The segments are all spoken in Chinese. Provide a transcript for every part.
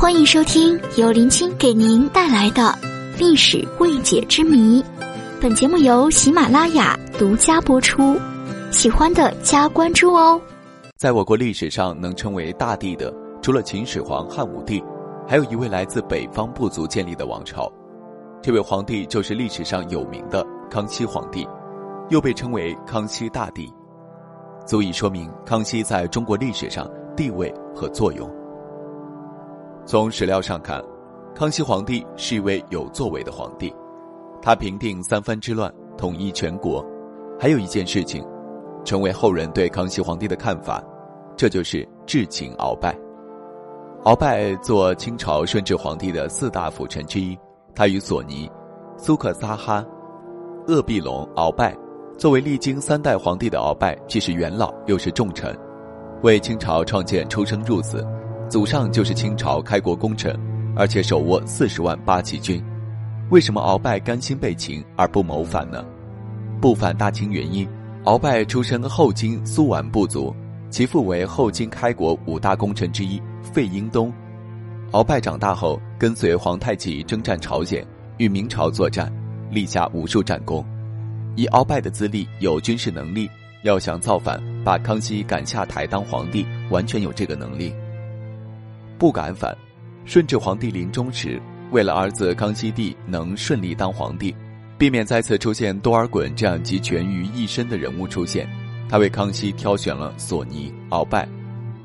欢迎收听由林青给您带来的历史未解之谜。本节目由喜马拉雅独家播出，喜欢的加关注哦。在我国历史上能称为大帝的，除了秦始皇、汉武帝，还有一位来自北方部族建立的王朝。这位皇帝就是历史上有名的康熙皇帝，又被称为康熙大帝，足以说明康熙在中国历史上地位和作用。从史料上看，康熙皇帝是一位有作为的皇帝，他平定三藩之乱，统一全国。还有一件事情，成为后人对康熙皇帝的看法，这就是至情鳌拜。鳌拜做清朝顺治皇帝的四大辅臣之一，他与索尼、苏克萨哈、鄂必隆、鳌拜，作为历经三代皇帝的鳌拜，既是元老又是重臣，为清朝创建出生入死。祖上就是清朝开国功臣，而且手握四十万八旗军，为什么鳌拜甘心被擒而不谋反呢？不反大清原因，鳌拜出身后金苏皖部族，其父为后金开国五大功臣之一费英东。鳌拜长大后跟随皇太极征战朝鲜，与明朝作战，立下无数战功。以鳌拜的资历，有军事能力，要想造反，把康熙赶下台当皇帝，完全有这个能力。不敢反，顺治皇帝临终时，为了儿子康熙帝能顺利当皇帝，避免再次出现多尔衮这样集权于一身的人物出现，他为康熙挑选了索尼、鳌拜、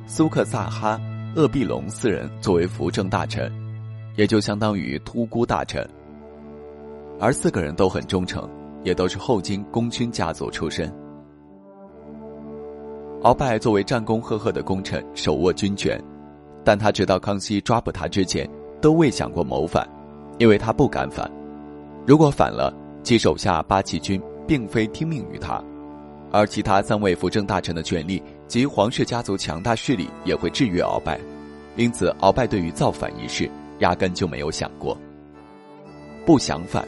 苏克萨哈、鄂必隆四人作为辅政大臣，也就相当于突孤大臣。而四个人都很忠诚，也都是后金功勋家族出身。鳌拜作为战功赫赫的功臣，手握军权。但他直到康熙抓捕他之前，都未想过谋反，因为他不敢反。如果反了，其手下八旗军并非听命于他，而其他三位辅政大臣的权力及皇室家族强大势力也会制约鳌拜，因此鳌拜对于造反一事压根就没有想过。不想反，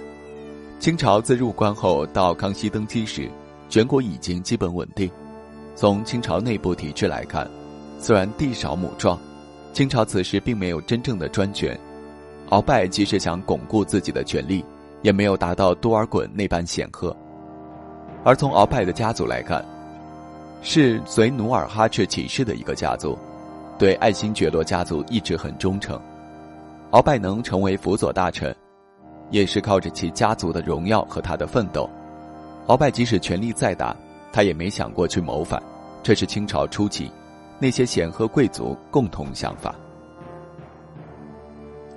清朝自入关后到康熙登基时，全国已经基本稳定。从清朝内部体制来看，虽然地少母壮。清朝此时并没有真正的专权，鳌拜即使想巩固自己的权力，也没有达到多尔衮那般显赫。而从鳌拜的家族来看，是随努尔哈赤起事的一个家族，对爱新觉罗家族一直很忠诚。鳌拜能成为辅佐大臣，也是靠着其家族的荣耀和他的奋斗。鳌拜即使权力再大，他也没想过去谋反，这是清朝初期。那些显赫贵族共同想法，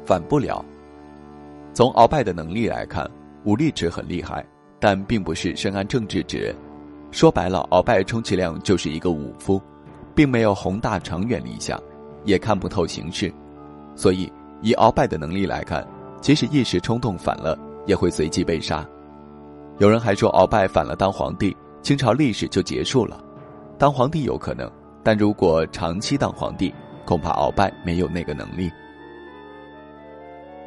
反不了。从鳌拜的能力来看，武力值很厉害，但并不是深谙政治之人。说白了，鳌拜充其量就是一个武夫，并没有宏大长远理想，也看不透形势。所以，以鳌拜的能力来看，即使一时冲动反了，也会随即被杀。有人还说，鳌拜反了当皇帝，清朝历史就结束了。当皇帝有可能。但如果长期当皇帝，恐怕鳌拜没有那个能力。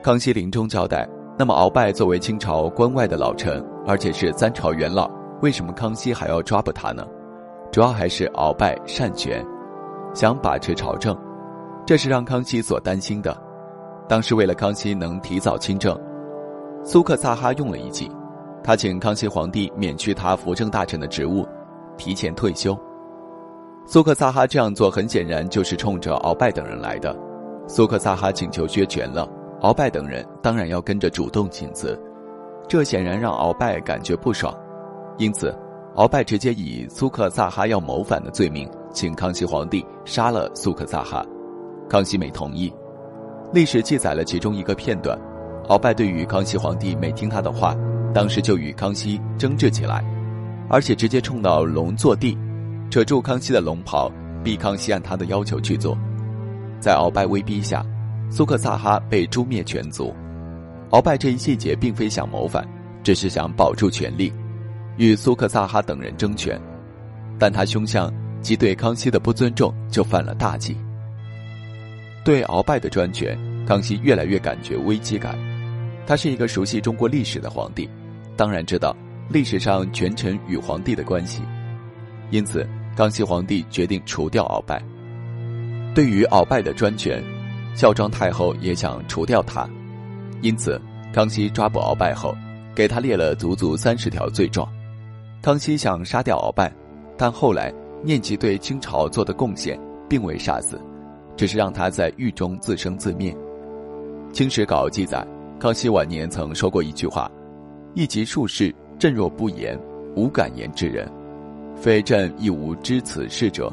康熙临终交代：“那么，鳌拜作为清朝关外的老臣，而且是三朝元老，为什么康熙还要抓捕他呢？主要还是鳌拜擅权，想把持朝政，这是让康熙所担心的。当时为了康熙能提早亲政，苏克萨哈用了一计，他请康熙皇帝免去他辅政大臣的职务，提前退休。”苏克萨哈这样做，很显然就是冲着鳌拜等人来的。苏克萨哈请求削权了，鳌拜等人当然要跟着主动请辞，这显然让鳌拜感觉不爽。因此，鳌拜直接以苏克萨哈要谋反的罪名，请康熙皇帝杀了苏克萨哈。康熙没同意。历史记载了其中一个片段：鳌拜对于康熙皇帝没听他的话，当时就与康熙争执起来，而且直接冲到龙坐地。扯住康熙的龙袍，逼康熙按他的要求去做。在鳌拜威逼下，苏克萨哈被诛灭全族。鳌拜这一细节并非想谋反，只是想保住权力，与苏克萨哈等人争权。但他凶相及对康熙的不尊重，就犯了大忌。对鳌拜的专权，康熙越来越感觉危机感。他是一个熟悉中国历史的皇帝，当然知道历史上权臣与皇帝的关系，因此。康熙皇帝决定除掉鳌拜。对于鳌拜的专权，孝庄太后也想除掉他，因此康熙抓捕鳌拜后，给他列了足足三十条罪状。康熙想杀掉鳌拜，但后来念及对清朝做的贡献，并未杀死，只是让他在狱中自生自灭。《清史稿》记载，康熙晚年曾说过一句话：“一及术士，朕若不言，无敢言之人，非朕亦无知此事者。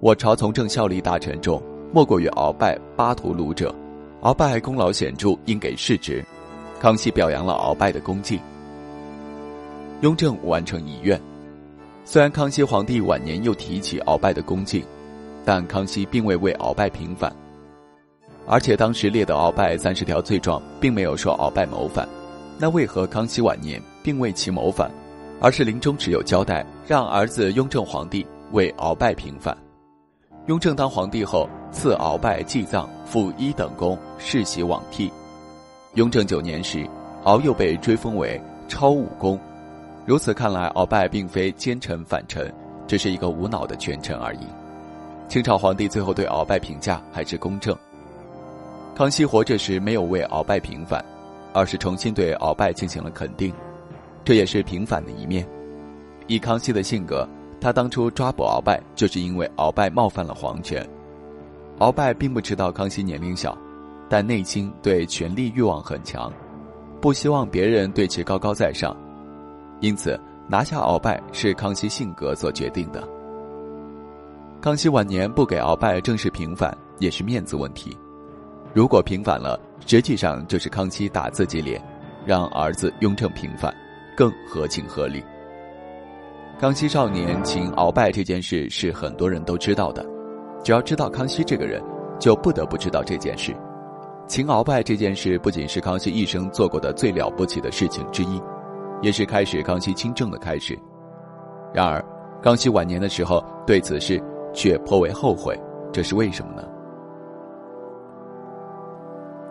我朝从政效力大臣中。”莫过于鳌拜、巴图鲁者，鳌拜功劳显著，应给世职。康熙表扬了鳌拜的功绩。雍正完成遗愿，虽然康熙皇帝晚年又提起鳌拜的功绩，但康熙并未为鳌拜平反。而且当时列的鳌拜三十条罪状，并没有说鳌拜谋反，那为何康熙晚年并未其谋反，而是临终只有交代让儿子雍正皇帝为鳌拜平反？雍正当皇帝后，赐鳌拜祭葬，赋一等功，世袭罔替。雍正九年时，鳌又被追封为超武公。如此看来，鳌拜并非奸臣反臣，只是一个无脑的权臣而已。清朝皇帝最后对鳌拜评价还是公正。康熙活着时没有为鳌拜平反，而是重新对鳌拜进行了肯定，这也是平反的一面。以康熙的性格。他当初抓捕鳌拜，就是因为鳌拜冒犯了皇权。鳌拜并不知道康熙年龄小，但内心对权力欲望很强，不希望别人对其高高在上，因此拿下鳌拜是康熙性格所决定的。康熙晚年不给鳌拜正式平反，也是面子问题。如果平反了，实际上就是康熙打自己脸，让儿子雍正平反，更合情合理。康熙少年擒鳌拜这件事是很多人都知道的，只要知道康熙这个人，就不得不知道这件事。擒鳌拜这件事不仅是康熙一生做过的最了不起的事情之一，也是开始康熙亲政的开始。然而，康熙晚年的时候对此事却颇为后悔，这是为什么呢？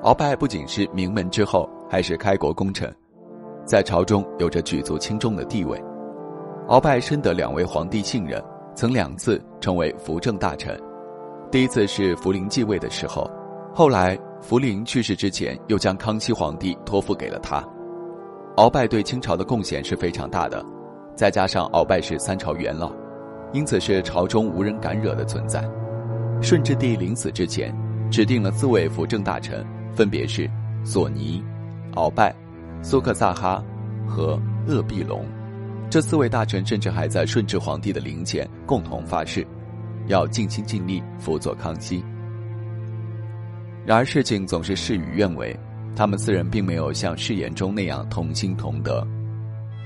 鳌拜不仅是名门之后，还是开国功臣，在朝中有着举足轻重的地位。鳌拜深得两位皇帝信任，曾两次成为辅政大臣。第一次是福临继位的时候，后来福临去世之前，又将康熙皇帝托付给了他。鳌拜对清朝的贡献是非常大的，再加上鳌拜是三朝元老，因此是朝中无人敢惹的存在。顺治帝临死之前，指定了四位辅政大臣，分别是索尼、鳌拜、苏克萨哈和鄂必隆。这四位大臣甚至还在顺治皇帝的灵前共同发誓，要尽心尽力辅佐康熙。然而事情总是事与愿违，他们四人并没有像誓言中那样同心同德。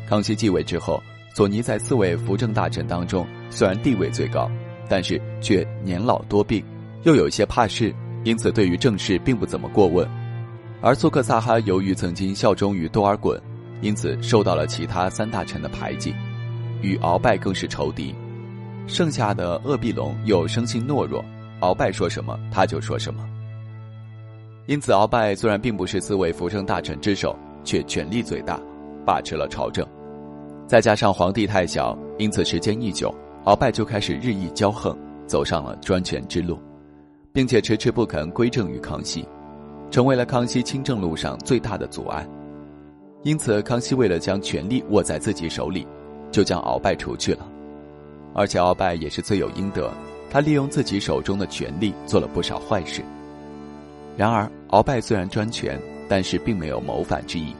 康熙继位之后，索尼在四位辅政大臣当中虽然地位最高，但是却年老多病，又有些怕事，因此对于政事并不怎么过问。而苏克萨哈由于曾经效忠于多尔衮。因此受到了其他三大臣的排挤，与鳌拜更是仇敌。剩下的鄂必隆又生性懦弱，鳌拜说什么他就说什么。因此，鳌拜虽然并不是四位辅政大臣之首，却权力最大，把持了朝政。再加上皇帝太小，因此时间一久，鳌拜就开始日益骄横，走上了专权之路，并且迟迟不肯归政于康熙，成为了康熙亲政路上最大的阻碍。因此，康熙为了将权力握在自己手里，就将鳌拜除去了。而且，鳌拜也是罪有应得，他利用自己手中的权力做了不少坏事。然而，鳌拜虽然专权，但是并没有谋反之意，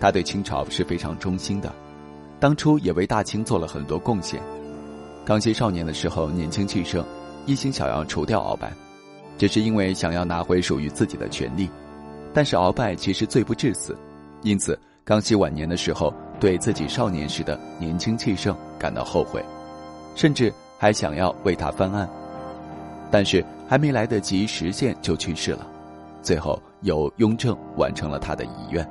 他对清朝是非常忠心的，当初也为大清做了很多贡献。康熙少年的时候年轻气盛，一心想要除掉鳌拜，只是因为想要拿回属于自己的权利。但是，鳌拜其实罪不至死，因此。康熙晚年的时候，对自己少年时的年轻气盛感到后悔，甚至还想要为他翻案，但是还没来得及实现就去世了。最后由雍正完成了他的遗愿。